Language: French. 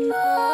아!